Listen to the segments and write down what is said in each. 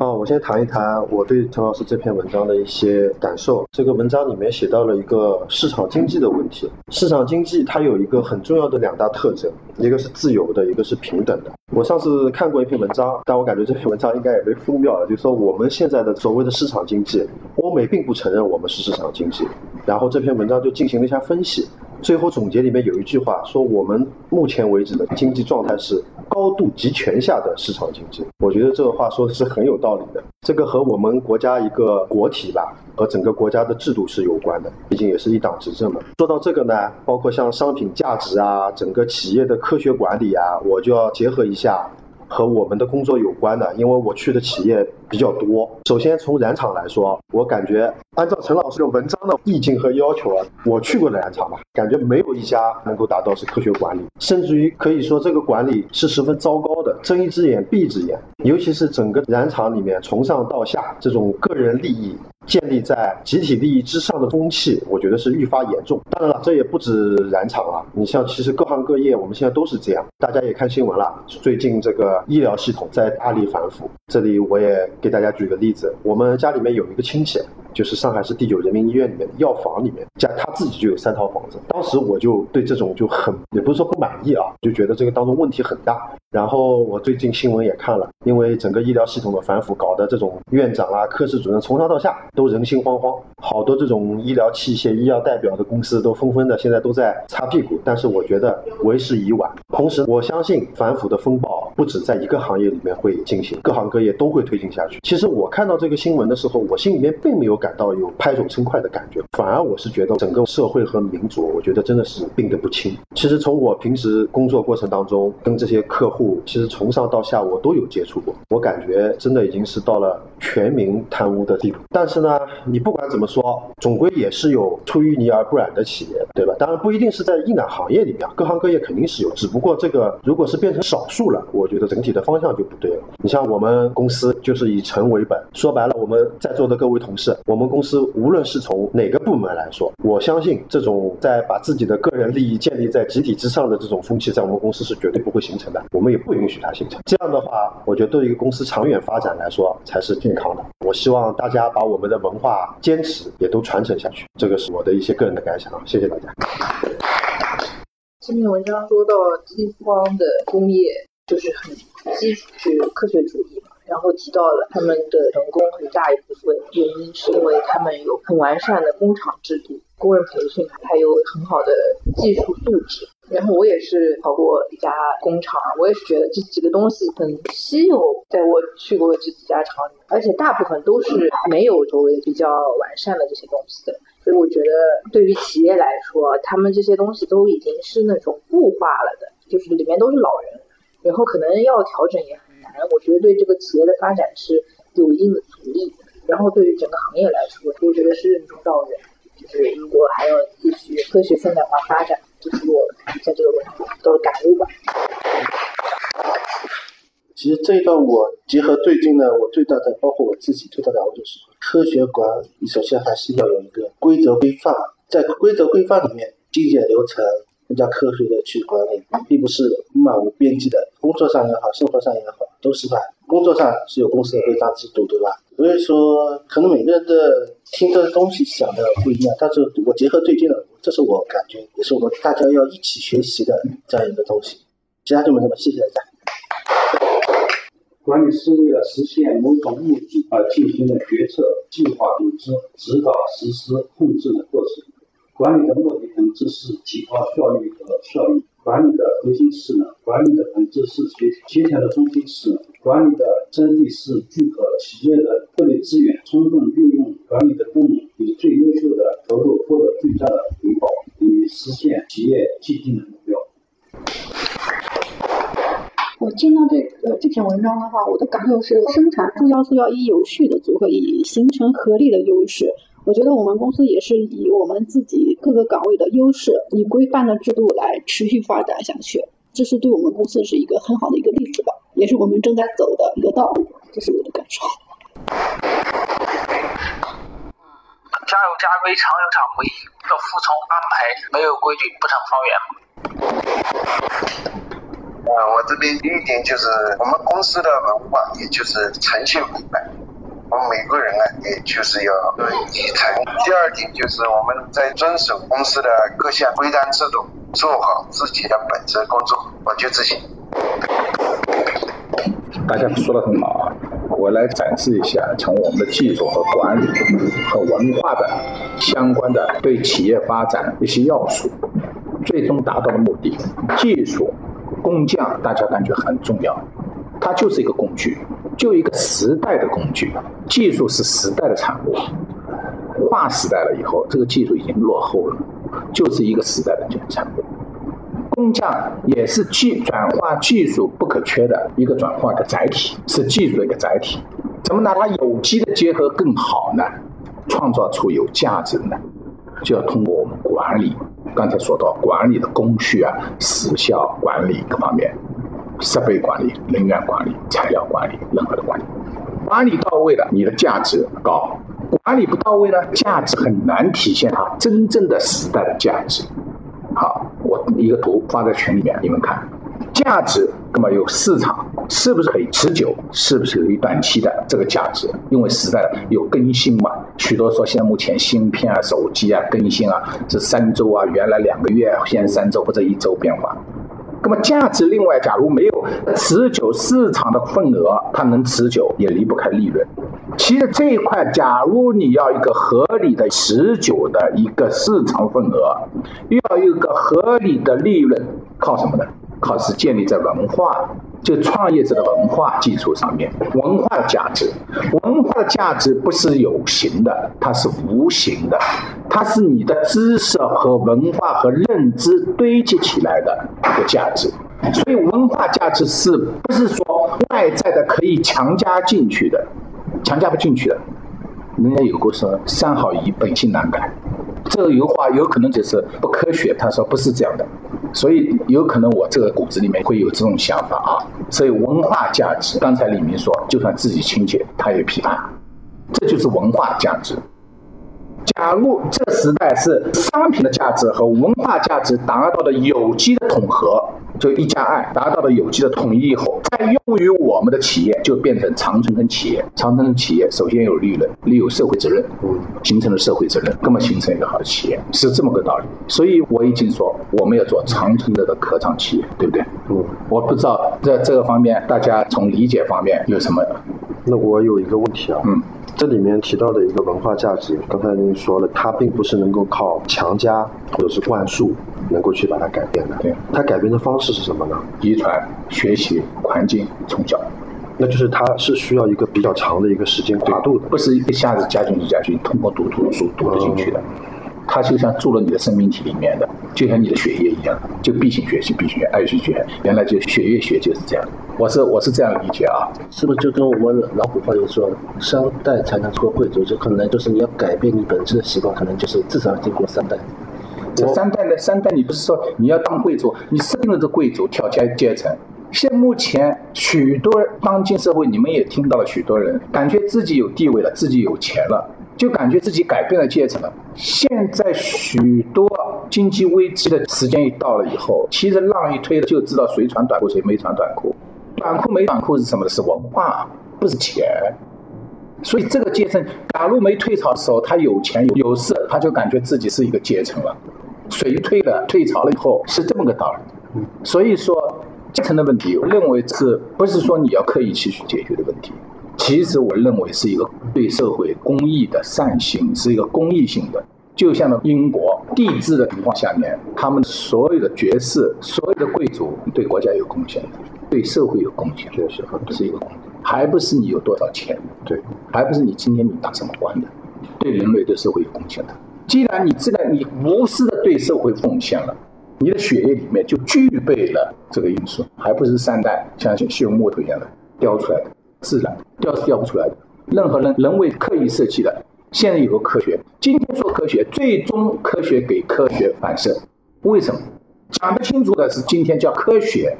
哦，我先谈一谈我对陈老师这篇文章的一些感受。这个文章里面写到了一个市场经济的问题。市场经济它有一个很重要的两大特征，一个是自由的，一个是平等的。我上次看过一篇文章，但我感觉这篇文章应该也被封掉了，就是说我们现在的所谓的市场经济，欧美并不承认我们是市场经济。然后这篇文章就进行了一下分析。最后总结里面有一句话说，我们目前为止的经济状态是高度集权下的市场经济。我觉得这个话说的是很有道理的。这个和我们国家一个国体吧，和整个国家的制度是有关的，毕竟也是一党执政嘛。说到这个呢，包括像商品价值啊，整个企业的科学管理啊，我就要结合一下。和我们的工作有关的，因为我去的企业比较多。首先从染厂来说，我感觉按照陈老师的文章的意境和要求啊，我去过的染厂吧，感觉没有一家能够达到是科学管理，甚至于可以说这个管理是十分糟糕的，睁一只眼闭一只眼。尤其是整个染厂里面从上到下这种个人利益。建立在集体利益之上的风气，我觉得是愈发严重。当然了，这也不止染厂啊，你像其实各行各业，我们现在都是这样。大家也看新闻了，最近这个医疗系统在大力反腐。这里我也给大家举个例子，我们家里面有一个亲戚，就是上海市第九人民医院里面的药房里面，家他自己就有三套房子。当时我就对这种就很，也不是说不满意啊，就觉得这个当中问题很大。然后我最近新闻也看了，因为整个医疗系统的反腐，搞得这种院长啊、科室主任从上到下。都人心惶惶，好多这种医疗器械、医药代表的公司都纷纷的现在都在擦屁股，但是我觉得为时已晚。同时，我相信反腐的风暴不止在一个行业里面会进行，各行各业都会推进下去。其实我看到这个新闻的时候，我心里面并没有感到有拍手称快的感觉，反而我是觉得整个社会和民族，我觉得真的是病得不轻。其实从我平时工作过程当中，跟这些客户，其实从上到下我都有接触过，我感觉真的已经是到了全民贪污的地步。但是呢。你不管怎么说，总归也是有出淤泥而不染的企业，对吧？当然不一定是在硬染行业里面，各行各业肯定是有。只不过这个如果是变成少数了，我觉得整体的方向就不对了。你像我们公司就是以诚为本，说白了，我们在座的各位同事，我们公司无论是从哪个部门来说，我相信这种在把自己的个人利益建立在集体之上的这种风气，在我们公司是绝对不会形成的，我们也不允许它形成。这样的话，我觉得对于一个公司长远发展来说才是健康的。我希望大家把我们的。文化坚持也都传承下去，这个是我的一些个人的感想啊，谢谢大家。这篇文章说到西方的工业就是很基础科学主义嘛，然后提到了他们的成功很大一部分原因是因为他们有很完善的工厂制度、工人培训，还有很好的技术素质。然后我也是跑过一家工厂，我也是觉得这几个东西很稀有，在我去过这几家厂里，而且大部分都是没有作为比较完善的这些东西的。所以我觉得对于企业来说，他们这些东西都已经是那种固化了的，就是里面都是老人，然后可能要调整也很难。我觉得对这个企业的发展是有一定的阻力。然后对于整个行业来说，我觉得是任重道远。就是如果还要继续科学现代化发展。就是我在这个问题的感悟吧。其实这一段我结合最近呢，我最大的包括我自己最大的感悟就是，科学管理首先还是要有一个规则规范，在规则规范里面精简流程，更加科学的去管理，并不是漫无边际的。工作上也好，生活上也好，都是吧。工作上是有公司的规章制度，对吧？所以说，可能每个人的听的东西想的不一样，但是我结合最近的。这是我感觉，也是我们大家要一起学习的这样一个东西。其他就没什么，谢谢大家。管理是为了实现某种目的而进行的决策、计划、组织、指导、实施、控制的过程。管理的目的本质是提高效率和效益。管理的核心是呢？管理的本质是协协调的中心是管理的真谛是聚合企业的各类资源，充分运用管理的功能，以最优秀的投入获得最大的回报，以实现企业既定的目标。我见到这呃这篇文章的话，我的感受是：生产重要素要以有序的组合以形成合力的优势。我觉得我们公司也是以我们自己各个岗位的优势，以规范的制度来持续发展下去。这是对我们公司是一个很好的一个例子吧，也是我们正在走的一个道路。这是我的感受。家有家规，厂有厂规，要服从安排，没有规矩不成方圆嘛。呃，我这边第一点就是我们公司的文化，也就是诚信本。我们每个人呢，也就是要以诚。第二点就是我们在遵守公司的各项规章制度，做好自己的本职工作，我就自己。大家说的很好啊，我来展示一下从我们的技术和管理和文化的相关的对企业发展一些要素，最终达到的目的。技术工匠大家感觉很重要，它就是一个工具，就一个时代的工具。技术是时代的产物，划时代了以后，这个技术已经落后了，就是一个时代的产物。工匠也是技转化技术不可缺的一个转化的载体，是技术的一个载体。怎么拿它有机的结合更好呢？创造出有价值呢？就要通过我们管理。刚才说到管理的工序啊、时效管理各方面，设备管理、人员管理、材料管理，任何的管理，管理到位了，你的价值高；管理不到位呢，价值很难体现它真正的时代的价值。好，我一个图发在群里面，你们看，价值那么有市场，是不是可以持久？是不是有一短期的这个价值？因为时代有更新嘛，许多说现在目前芯片啊、手机啊更新啊是三周啊，原来两个月，现在三周或者一周变化。那么价值另外，假如没有持久市场的份额，它能持久也离不开利润。其实这一块，假如你要一个合理的持久的一个市场份额，又要有一个合理的利润，靠什么呢？靠是建立在文化，就创业者的文化基础上面。文化的价值，文化的价值不是有形的，它是无形的，它是你的知识和文化和认知堆积起来的一个价值。所以文化价值是不是说外在的可以强加进去的？强加不进去的，人家有过说“三好一本性难改”，这个油话有可能就是不科学。他说不是这样的，所以有可能我这个骨子里面会有这种想法啊。所以文化价值，刚才李明说，就算自己亲戚，他也批判，这就是文化价值。假如这时代是商品的价值和文化价值达到的有机的统合。就一加二达到了有机的统一以后，再用于我们的企业，就变成长城企业。长城企业首先有利润，你有社会责任，形成了社会责任，那么形成一个好的企业，是这么个道理。所以我已经说，我们要做长城的科创企业，对不对？嗯，我不知道在这个方面，大家从理解方面有什么？那我有一个问题啊，嗯，这里面提到的一个文化价值，刚才您说了，它并不是能够靠强加或者是灌输。能够去把它改变的，对，它改变的方式是什么呢？遗传、学习、环境、从小，那就是它是需要一个比较长的一个时间跨度的，不是一下子加进去加进去，通过读图书读得进去的。它就像住了你的生命体里面的，就像你的血液一样，就必行学习，必须爱学学。原来就血液学就是这样，我是我是这样理解啊，是不是就跟我们老古话有说，三代才能出贵族，就可能就是你要改变你本质的习惯，可能就是至少要经过三代。这三代的三代，你不是说你要当贵族，你设定了这贵族跳阶阶层。现目前许多当今社会，你们也听到了许多人感觉自己有地位了，自己有钱了，就感觉自己改变了阶层了。现在许多经济危机的时间一到了以后，其实浪一推了，就知道谁穿短裤谁没穿短裤。短裤没短裤是什么？是文化，不是钱。所以这个阶层，假如没退潮的时候，他有钱有有势，他就感觉自己是一个阶层了。水退了，退潮了以后，是这么个道理。所以说，阶层的问题，我认为是不是说你要刻意去去解决的问题？其实我认为是一个对社会公益的善行，是一个公益性的。就像英国帝制的情况下面，他们所有的爵士、所有的贵族对国家有贡献，对社会有贡献，确实不是一个。还不是你有多少钱？对，还不是你今天你当什么官的？对人类对社会有贡献的。既然你这个你无私的对社会奉献了，你的血液里面就具备了这个因素，还不是三代像修木头一样的雕出来的，自然雕是雕不出来的。任何人人为刻意设计的。现在有个科学，今天说科学，最终科学给科学反射。为什么？讲不清楚的是今天叫科学。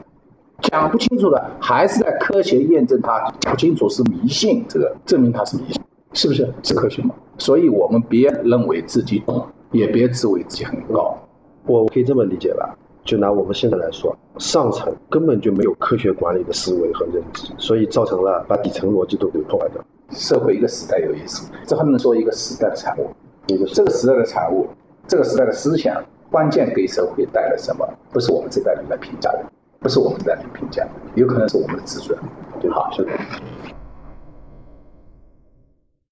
讲不清楚的，还是在科学验证它；讲不清楚是迷信，这个证明它是迷信，是不是？是科学吗？所以我们别认为自己懂，也别自为自己很高。我可以这么理解吧？就拿我们现在来说，上层根本就没有科学管理的思维和认知，所以造成了把底层逻辑都给破坏掉。社会一个时代有意思，这还能说一个时代的产物。一个这个时代的产物，这个时代的思想，关键给社会带来什么？不是我们这代人来评价的，不是我们这代人评价的，有可能是我们的子孙。对好，兄弟。